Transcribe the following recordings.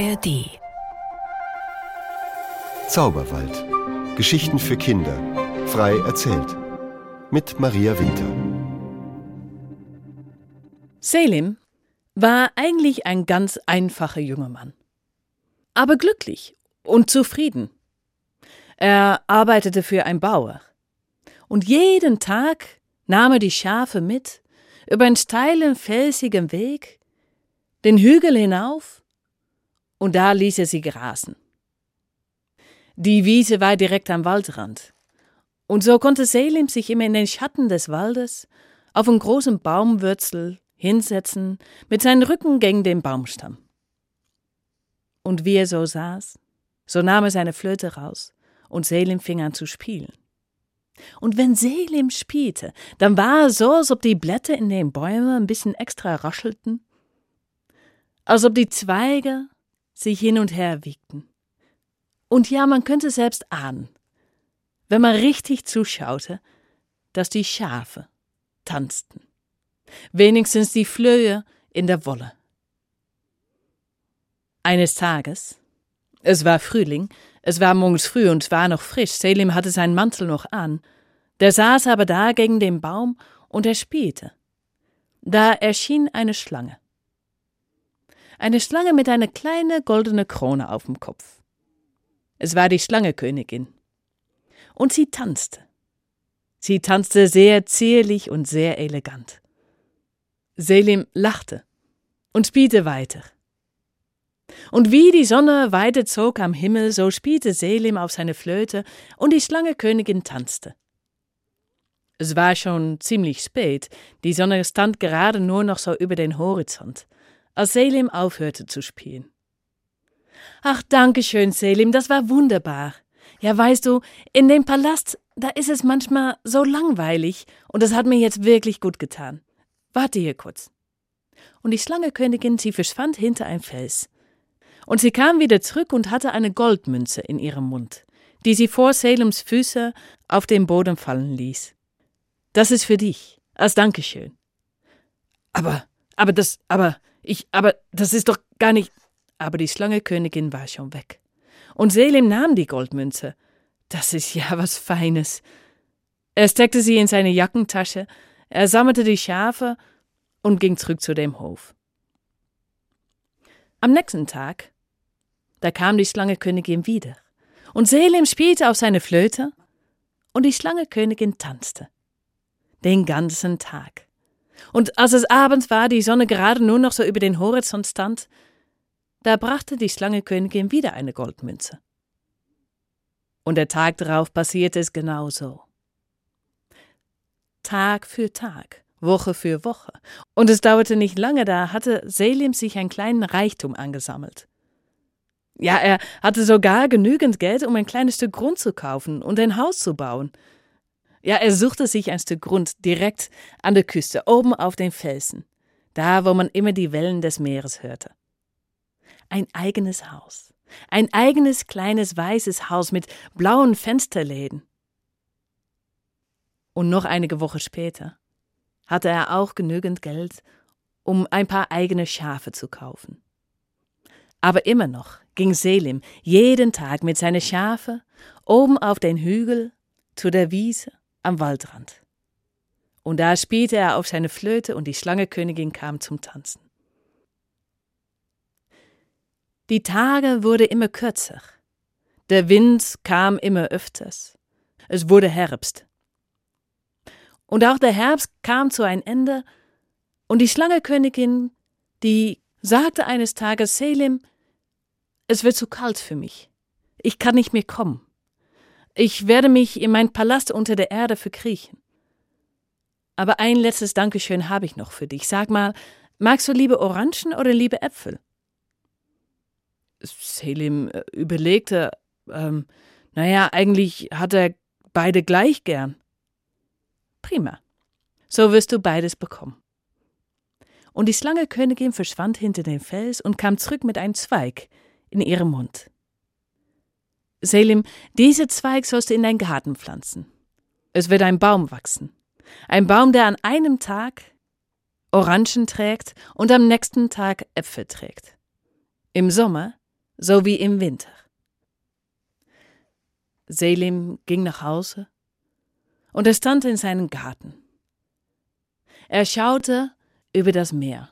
ARD Zauberwald. Geschichten für Kinder. Frei erzählt. Mit Maria Winter. Selim war eigentlich ein ganz einfacher junger Mann. Aber glücklich und zufrieden. Er arbeitete für einen Bauer. Und jeden Tag nahm er die Schafe mit über einen steilen, felsigen Weg, den Hügel hinauf, und da ließ er sie grasen. Die Wiese war direkt am Waldrand, und so konnte Selim sich immer in den Schatten des Waldes auf einen großen Baumwürzel hinsetzen, mit seinem Rücken gegen den Baumstamm. Und wie er so saß, so nahm er seine Flöte raus, und Selim fing an zu spielen. Und wenn Selim spielte, dann war es so, als ob die Blätter in den Bäumen ein bisschen extra raschelten, als ob die Zweige sich hin und her wiegten. Und ja, man könnte selbst ahnen, wenn man richtig zuschaute, dass die Schafe tanzten. Wenigstens die Flöhe in der Wolle. Eines Tages, es war Frühling, es war morgens früh und es war noch frisch, Selim hatte seinen Mantel noch an, der saß aber da gegen den Baum und er spielte. Da erschien eine Schlange. Eine Schlange mit einer kleinen goldenen Krone auf dem Kopf. Es war die Schlangekönigin. Und sie tanzte. Sie tanzte sehr zierlich und sehr elegant. Selim lachte und spielte weiter. Und wie die Sonne weiterzog am Himmel, so spielte Selim auf seine Flöte und die Schlangekönigin tanzte. Es war schon ziemlich spät, die Sonne stand gerade nur noch so über den Horizont, als Selim aufhörte zu spielen. Ach, danke schön, Selim, das war wunderbar. Ja, weißt du, in dem Palast, da ist es manchmal so langweilig, und das hat mir jetzt wirklich gut getan. Warte hier kurz. Und die Schlangekönigin, sie verschwand hinter ein Fels. Und sie kam wieder zurück und hatte eine Goldmünze in ihrem Mund, die sie vor Salems Füße auf den Boden fallen ließ. Das ist für dich, als Dankeschön. Aber, aber das, aber, ich, aber, das ist doch gar nicht. Aber die Schlangekönigin war schon weg. Und Selim nahm die Goldmünze. Das ist ja was Feines. Er steckte sie in seine Jackentasche, er sammelte die Schafe und ging zurück zu dem Hof. Am nächsten Tag, da kam die Schlangekönigin wieder, und Selim spielte auf seine Flöte, und die Schlangekönigin tanzte. Den ganzen Tag. Und als es abends war, die Sonne gerade nur noch so über den Horizont stand, da brachte die Schlangekönigin wieder eine Goldmünze. Und der Tag darauf passierte es genauso. Tag für Tag, Woche für Woche. Und es dauerte nicht lange, da hatte Selim sich einen kleinen Reichtum angesammelt. Ja, er hatte sogar genügend Geld, um ein kleines Stück Grund zu kaufen und ein Haus zu bauen. Ja, er suchte sich ein Stück Grund direkt an der Küste, oben auf den Felsen, da wo man immer die Wellen des Meeres hörte. Ein eigenes Haus, ein eigenes kleines weißes Haus mit blauen Fensterläden. Und noch einige Wochen später hatte er auch genügend Geld, um ein paar eigene Schafe zu kaufen. Aber immer noch ging Selim jeden Tag mit seinen Schafe oben auf den Hügel zu der Wiese am Waldrand. Und da spielte er auf seine Flöte und die Schlangekönigin kam zum Tanzen. Die Tage wurden immer kürzer. Der Wind kam immer öfters. Es wurde Herbst. Und auch der Herbst kam zu ein Ende, und die Schlangekönigin, die sagte eines Tages Selim, es wird zu kalt für mich. Ich kann nicht mehr kommen. Ich werde mich in mein Palast unter der Erde verkriechen. Aber ein letztes Dankeschön habe ich noch für dich. Sag mal, magst du lieber Orangen oder lieber Äpfel? Selim äh, überlegte, ähm, naja, eigentlich hat er beide gleich gern. Prima. So wirst du beides bekommen. Und die Schlangekönigin verschwand hinter dem Fels und kam zurück mit einem Zweig in ihrem Mund. Selim, diese Zweig sollst du in deinen Garten pflanzen. Es wird ein Baum wachsen. Ein Baum, der an einem Tag Orangen trägt und am nächsten Tag Äpfel trägt. Im Sommer so wie im Winter. Selim ging nach Hause und er stand in seinem Garten. Er schaute über das Meer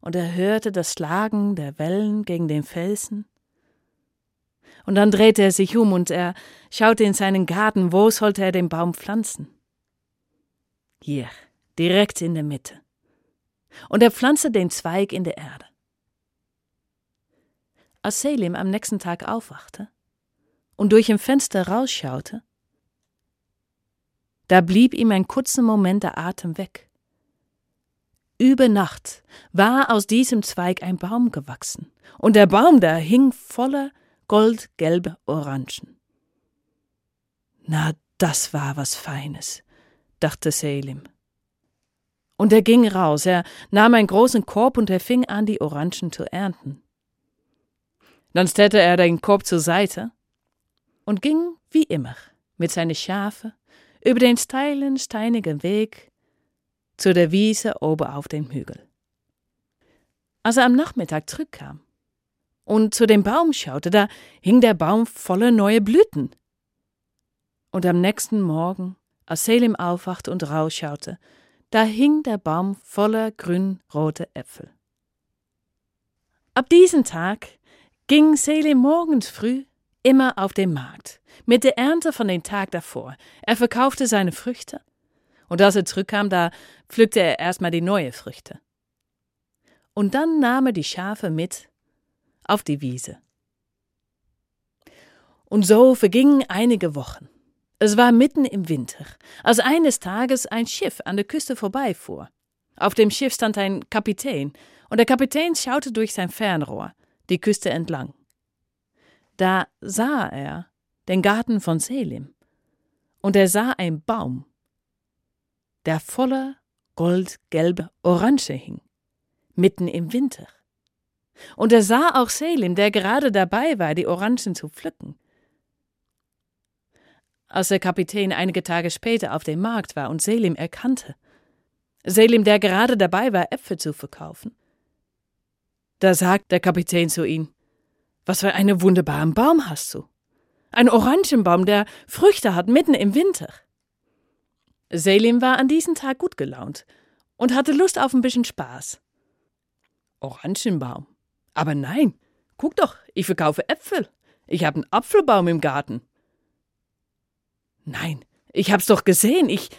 und er hörte das Schlagen der Wellen gegen den Felsen. Und dann drehte er sich um und er schaute in seinen Garten, wo sollte er den Baum pflanzen? Hier, direkt in der Mitte. Und er pflanzte den Zweig in der Erde. Als Selim am nächsten Tag aufwachte und durch ein Fenster rausschaute, da blieb ihm ein kurzer Moment der Atem weg. Über Nacht war aus diesem Zweig ein Baum gewachsen, und der Baum da hing voller goldgelbe Orangen. Na, das war was Feines, dachte Selim. Und er ging raus, er nahm einen großen Korb und er fing an, die Orangen zu ernten. Dann stellte er den Korb zur Seite und ging, wie immer, mit seinen Schafe über den steilen, steinigen Weg zu der Wiese oben auf dem Hügel. Als er am Nachmittag zurückkam und zu dem Baum schaute, da hing der Baum voller neue Blüten. Und am nächsten Morgen, als Selim aufwachte und rausschaute, da hing der Baum voller grün-rote Äpfel. Ab diesem Tag ging Selim morgens früh immer auf den Markt, mit der Ernte von dem Tag davor. Er verkaufte seine Früchte und als er zurückkam, da pflückte er erstmal die neue Früchte. Und dann nahm er die Schafe mit auf die Wiese. Und so vergingen einige Wochen. Es war mitten im Winter, als eines Tages ein Schiff an der Küste vorbeifuhr. Auf dem Schiff stand ein Kapitän, und der Kapitän schaute durch sein Fernrohr die Küste entlang. Da sah er den Garten von Selim, und er sah einen Baum, der voller goldgelbe Orange hing, mitten im Winter. Und er sah auch Selim, der gerade dabei war, die Orangen zu pflücken. Als der Kapitän einige Tage später auf dem Markt war und Selim erkannte, Selim, der gerade dabei war, Äpfel zu verkaufen, da sagt der Kapitän zu ihm, was für einen wunderbaren Baum hast du? Ein Orangenbaum, der Früchte hat mitten im Winter. Selim war an diesem Tag gut gelaunt und hatte Lust auf ein bisschen Spaß. Orangenbaum. Aber nein, guck doch, ich verkaufe Äpfel. Ich habe einen Apfelbaum im Garten. Nein, ich hab's doch gesehen. Ich,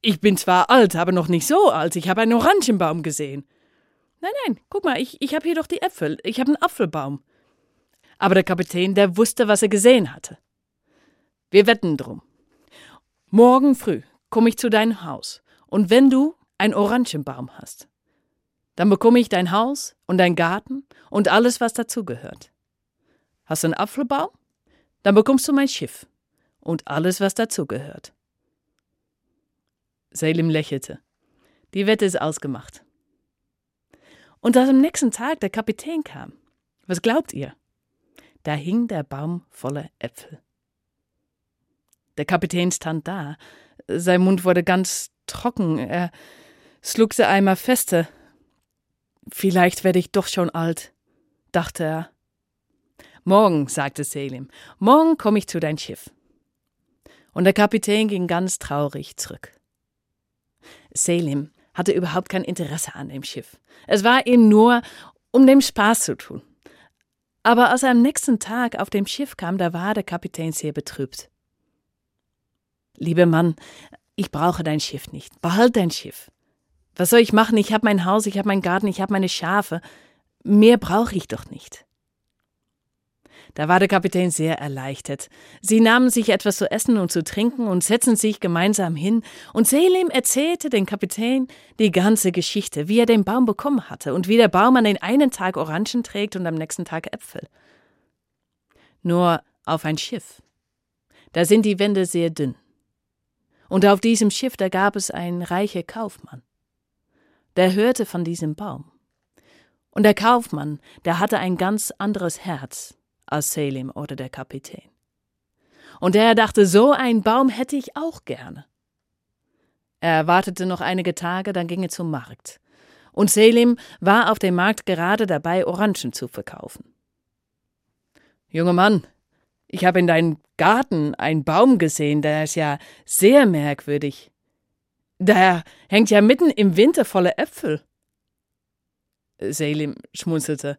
ich bin zwar alt, aber noch nicht so alt. Ich habe einen Orangenbaum gesehen. Nein, nein, guck mal, ich, ich habe hier doch die Äpfel. Ich habe einen Apfelbaum. Aber der Kapitän, der wusste, was er gesehen hatte. Wir wetten drum. Morgen früh komme ich zu deinem Haus. Und wenn du einen Orangenbaum hast, dann bekomme ich dein Haus und dein Garten und alles, was dazugehört. Hast du einen Apfelbaum? Dann bekommst du mein Schiff und alles, was dazugehört. Selim lächelte. Die Wette ist ausgemacht. Und als am nächsten Tag der Kapitän kam, was glaubt ihr? Da hing der Baum voller Äpfel. Der Kapitän stand da, sein Mund wurde ganz trocken, er schluckte einmal feste. Vielleicht werde ich doch schon alt, dachte er. Morgen, sagte Selim, morgen komme ich zu dein Schiff. Und der Kapitän ging ganz traurig zurück. Selim hatte überhaupt kein Interesse an dem Schiff. Es war ihm nur, um dem Spaß zu tun. Aber als er am nächsten Tag auf dem Schiff kam, da war der Kapitän sehr betrübt. Lieber Mann, ich brauche dein Schiff nicht. Behalt dein Schiff. Was soll ich machen? Ich habe mein Haus, ich habe meinen Garten, ich habe meine Schafe. Mehr brauche ich doch nicht. Da war der Kapitän sehr erleichtert. Sie nahmen sich etwas zu essen und zu trinken und setzten sich gemeinsam hin, und Selim erzählte dem Kapitän die ganze Geschichte, wie er den Baum bekommen hatte und wie der Baum an den einen Tag Orangen trägt und am nächsten Tag Äpfel. Nur auf ein Schiff. Da sind die Wände sehr dünn. Und auf diesem Schiff, da gab es einen reichen Kaufmann. Der hörte von diesem Baum. Und der Kaufmann, der hatte ein ganz anderes Herz als Selim oder der Kapitän. Und er dachte, so einen Baum hätte ich auch gerne. Er wartete noch einige Tage, dann ging er zum Markt. Und Selim war auf dem Markt gerade dabei, Orangen zu verkaufen. Junger Mann, ich habe in deinem Garten einen Baum gesehen, der ist ja sehr merkwürdig. Der hängt ja mitten im Winter voller Äpfel. Selim schmunzelte.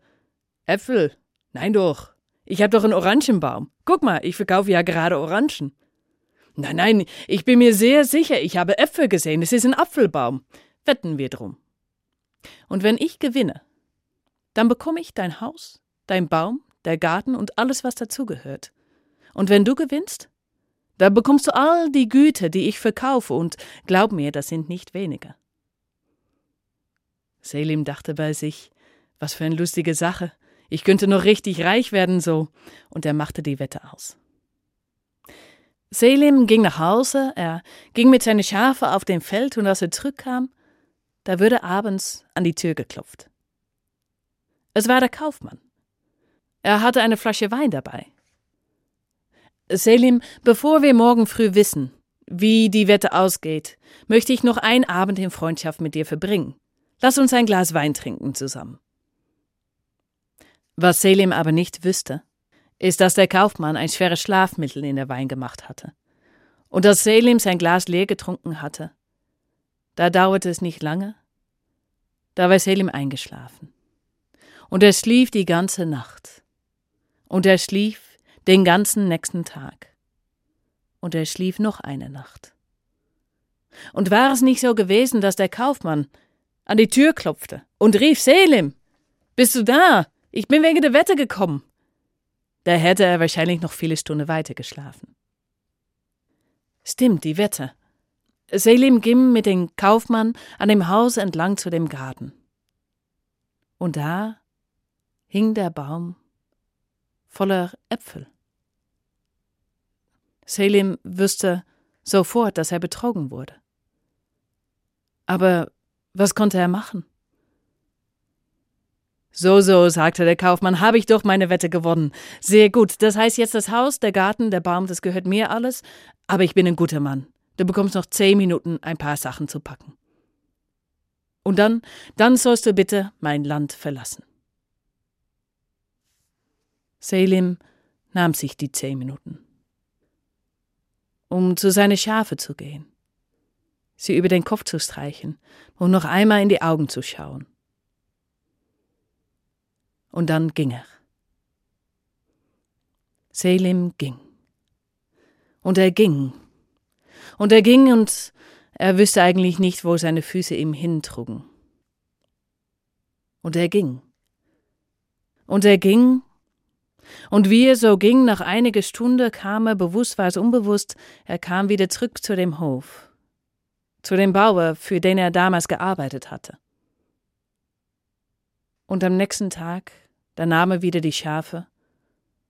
Äpfel? Nein doch. Ich habe doch einen Orangenbaum. Guck mal, ich verkaufe ja gerade Orangen. Nein, nein, ich bin mir sehr sicher, ich habe Äpfel gesehen. Es ist ein Apfelbaum. Wetten wir drum. Und wenn ich gewinne, dann bekomme ich dein Haus, dein Baum, der Garten und alles, was dazugehört. Und wenn du gewinnst, da bekommst du all die Güter, die ich verkaufe, und glaub mir, das sind nicht wenige. Selim dachte bei sich, was für eine lustige Sache. Ich könnte noch richtig reich werden so, und er machte die Wette aus. Selim ging nach Hause, er ging mit seinen Schafe auf dem Feld, und als er zurückkam, da wurde abends an die Tür geklopft. Es war der Kaufmann. Er hatte eine Flasche Wein dabei. Selim, bevor wir morgen früh wissen, wie die Wette ausgeht, möchte ich noch einen Abend in Freundschaft mit dir verbringen. Lass uns ein Glas Wein trinken zusammen. Was Selim aber nicht wüsste, ist, dass der Kaufmann ein schweres Schlafmittel in der Wein gemacht hatte. Und als Selim sein Glas leer getrunken hatte, da dauerte es nicht lange, da war Selim eingeschlafen. Und er schlief die ganze Nacht. Und er schlief den ganzen nächsten Tag. Und er schlief noch eine Nacht. Und war es nicht so gewesen, dass der Kaufmann an die Tür klopfte und rief Selim, bist du da? Ich bin wegen der Wette gekommen. Da hätte er wahrscheinlich noch viele Stunden weiter geschlafen. Stimmt, die Wette. Selim ging mit dem Kaufmann an dem Haus entlang zu dem Garten. Und da hing der Baum voller Äpfel. Selim wüsste sofort, dass er betrogen wurde. Aber was konnte er machen? So, so, sagte der Kaufmann, habe ich doch meine Wette gewonnen. Sehr gut, das heißt jetzt das Haus, der Garten, der Baum, das gehört mir alles, aber ich bin ein guter Mann. Du bekommst noch zehn Minuten, ein paar Sachen zu packen. Und dann, dann sollst du bitte mein Land verlassen. Selim nahm sich die zehn Minuten um zu seine Schafe zu gehen, sie über den Kopf zu streichen und noch einmal in die Augen zu schauen. Und dann ging er. Selim ging. Und er ging. Und er ging und er wüsste eigentlich nicht, wo seine Füße ihm hintrugen. Und er ging. Und er ging und wie er so ging, nach einiger Stunde kam er, bewusst war es unbewusst, er kam wieder zurück zu dem Hof, zu dem Bauer, für den er damals gearbeitet hatte. Und am nächsten Tag, da nahm er wieder die Schafe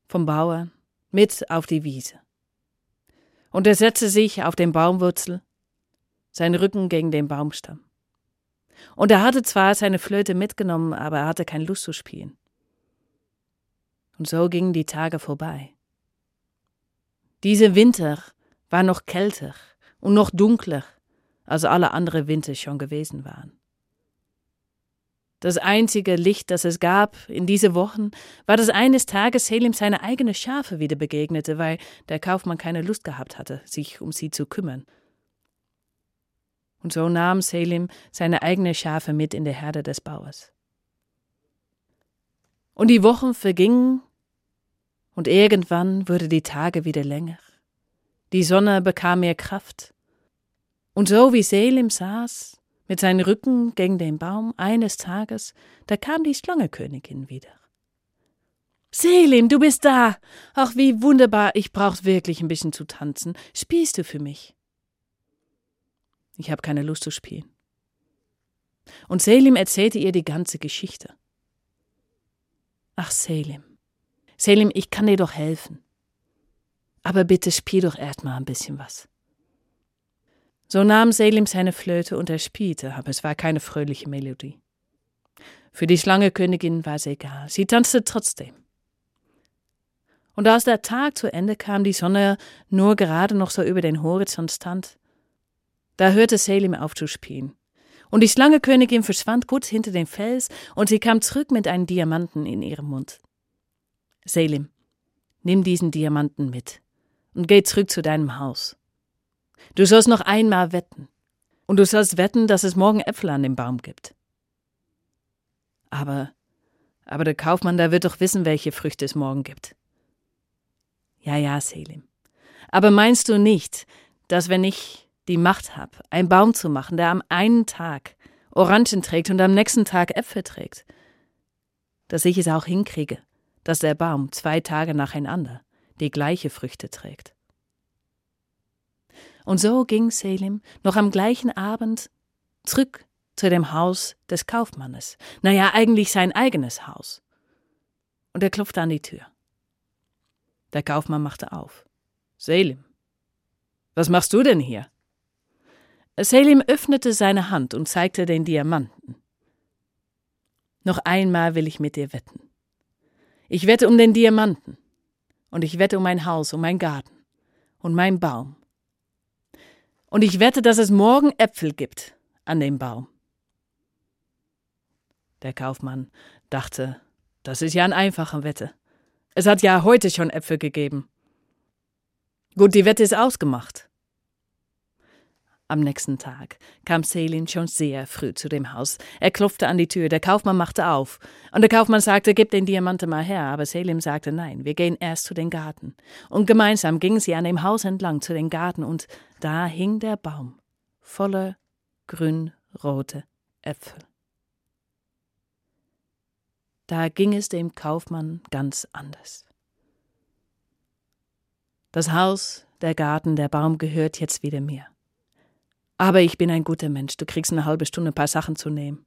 vom Bauer mit auf die Wiese. Und er setzte sich auf den Baumwurzel, sein Rücken gegen den Baumstamm. Und er hatte zwar seine Flöte mitgenommen, aber er hatte keine Lust zu spielen. Und so gingen die Tage vorbei. Dieser Winter war noch kälter und noch dunkler, als alle anderen Winter schon gewesen waren. Das einzige Licht, das es gab in diese Wochen, war, dass eines Tages Selim seine eigenen Schafe wieder begegnete, weil der Kaufmann keine Lust gehabt hatte, sich um sie zu kümmern. Und so nahm Selim seine eigenen Schafe mit in der Herde des Bauers. Und die Wochen vergingen und irgendwann wurde die Tage wieder länger. Die Sonne bekam mehr Kraft. Und so wie Selim saß, mit seinem Rücken gegen den Baum, eines Tages, da kam die Schlangekönigin wieder. Selim, du bist da! Ach, wie wunderbar, ich brauch wirklich ein bisschen zu tanzen. Spielst du für mich? Ich habe keine Lust zu spielen. Und Selim erzählte ihr die ganze Geschichte. Ach, Selim, Selim, ich kann dir doch helfen. Aber bitte spiel doch erst mal ein bisschen was. So nahm Selim seine Flöte und er spielte, aber es war keine fröhliche Melodie. Für die Schlangekönigin war es egal, sie tanzte trotzdem. Und als der Tag zu Ende kam, die Sonne nur gerade noch so über den Horizont stand, da hörte Selim auf zu spielen. Und die Schlangekönigin verschwand kurz hinter dem Fels und sie kam zurück mit einem Diamanten in ihrem Mund. Selim, nimm diesen Diamanten mit und geh zurück zu deinem Haus. Du sollst noch einmal wetten. Und du sollst wetten, dass es morgen Äpfel an dem Baum gibt. Aber, aber der Kaufmann, der wird doch wissen, welche Früchte es morgen gibt. Ja, ja, Selim. Aber meinst du nicht, dass wenn ich die Macht habe, einen Baum zu machen, der am einen Tag Orangen trägt und am nächsten Tag Äpfel trägt, dass ich es auch hinkriege, dass der Baum zwei Tage nacheinander die gleiche Früchte trägt? Und so ging Selim noch am gleichen Abend zurück zu dem Haus des Kaufmannes. Naja, eigentlich sein eigenes Haus. Und er klopfte an die Tür. Der Kaufmann machte auf. Selim, was machst du denn hier? Selim öffnete seine Hand und zeigte den Diamanten. Noch einmal will ich mit dir wetten. Ich wette um den Diamanten. Und ich wette um mein Haus, um mein Garten und mein Baum und ich wette, dass es morgen Äpfel gibt an dem Baum. Der Kaufmann dachte, das ist ja eine einfache Wette. Es hat ja heute schon Äpfel gegeben. Gut, die Wette ist ausgemacht. Am nächsten Tag kam Selin schon sehr früh zu dem Haus. Er klopfte an die Tür, der Kaufmann machte auf. Und der Kaufmann sagte, gib den Diamanten mal her, aber Selim sagte, nein, wir gehen erst zu den Garten. Und gemeinsam gingen sie an dem Haus entlang zu den Garten, und da hing der Baum, voller grün-rote Äpfel. Da ging es dem Kaufmann ganz anders. Das Haus, der Garten, der Baum gehört jetzt wieder mir. Aber ich bin ein guter Mensch, du kriegst eine halbe Stunde ein paar Sachen zu nehmen.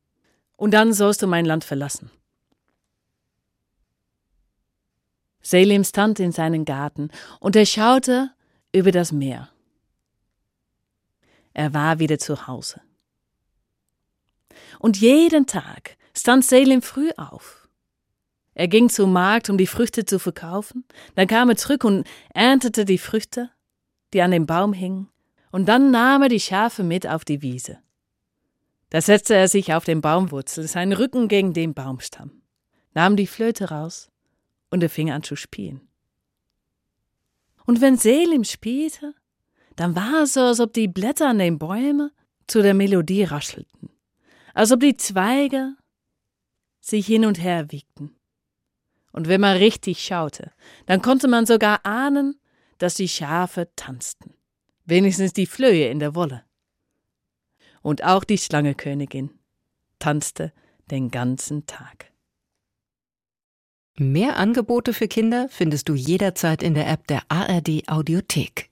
Und dann sollst du mein Land verlassen. Selim stand in seinen Garten und er schaute über das Meer. Er war wieder zu Hause. Und jeden Tag stand Selim früh auf. Er ging zum Markt, um die Früchte zu verkaufen, dann kam er zurück und erntete die Früchte, die an dem Baum hingen, und dann nahm er die Schafe mit auf die Wiese. Da setzte er sich auf den Baumwurzel, seinen Rücken gegen den Baumstamm, nahm die Flöte raus und er fing an zu spielen. Und wenn Selim spielte, dann war es so, als ob die Blätter an den Bäumen zu der Melodie raschelten, als ob die Zweige sich hin und her wiegten. Und wenn man richtig schaute, dann konnte man sogar ahnen, dass die Schafe tanzten wenigstens die Flöhe in der Wolle. Und auch die Schlangekönigin tanzte den ganzen Tag. Mehr Angebote für Kinder findest du jederzeit in der App der ARD Audiothek.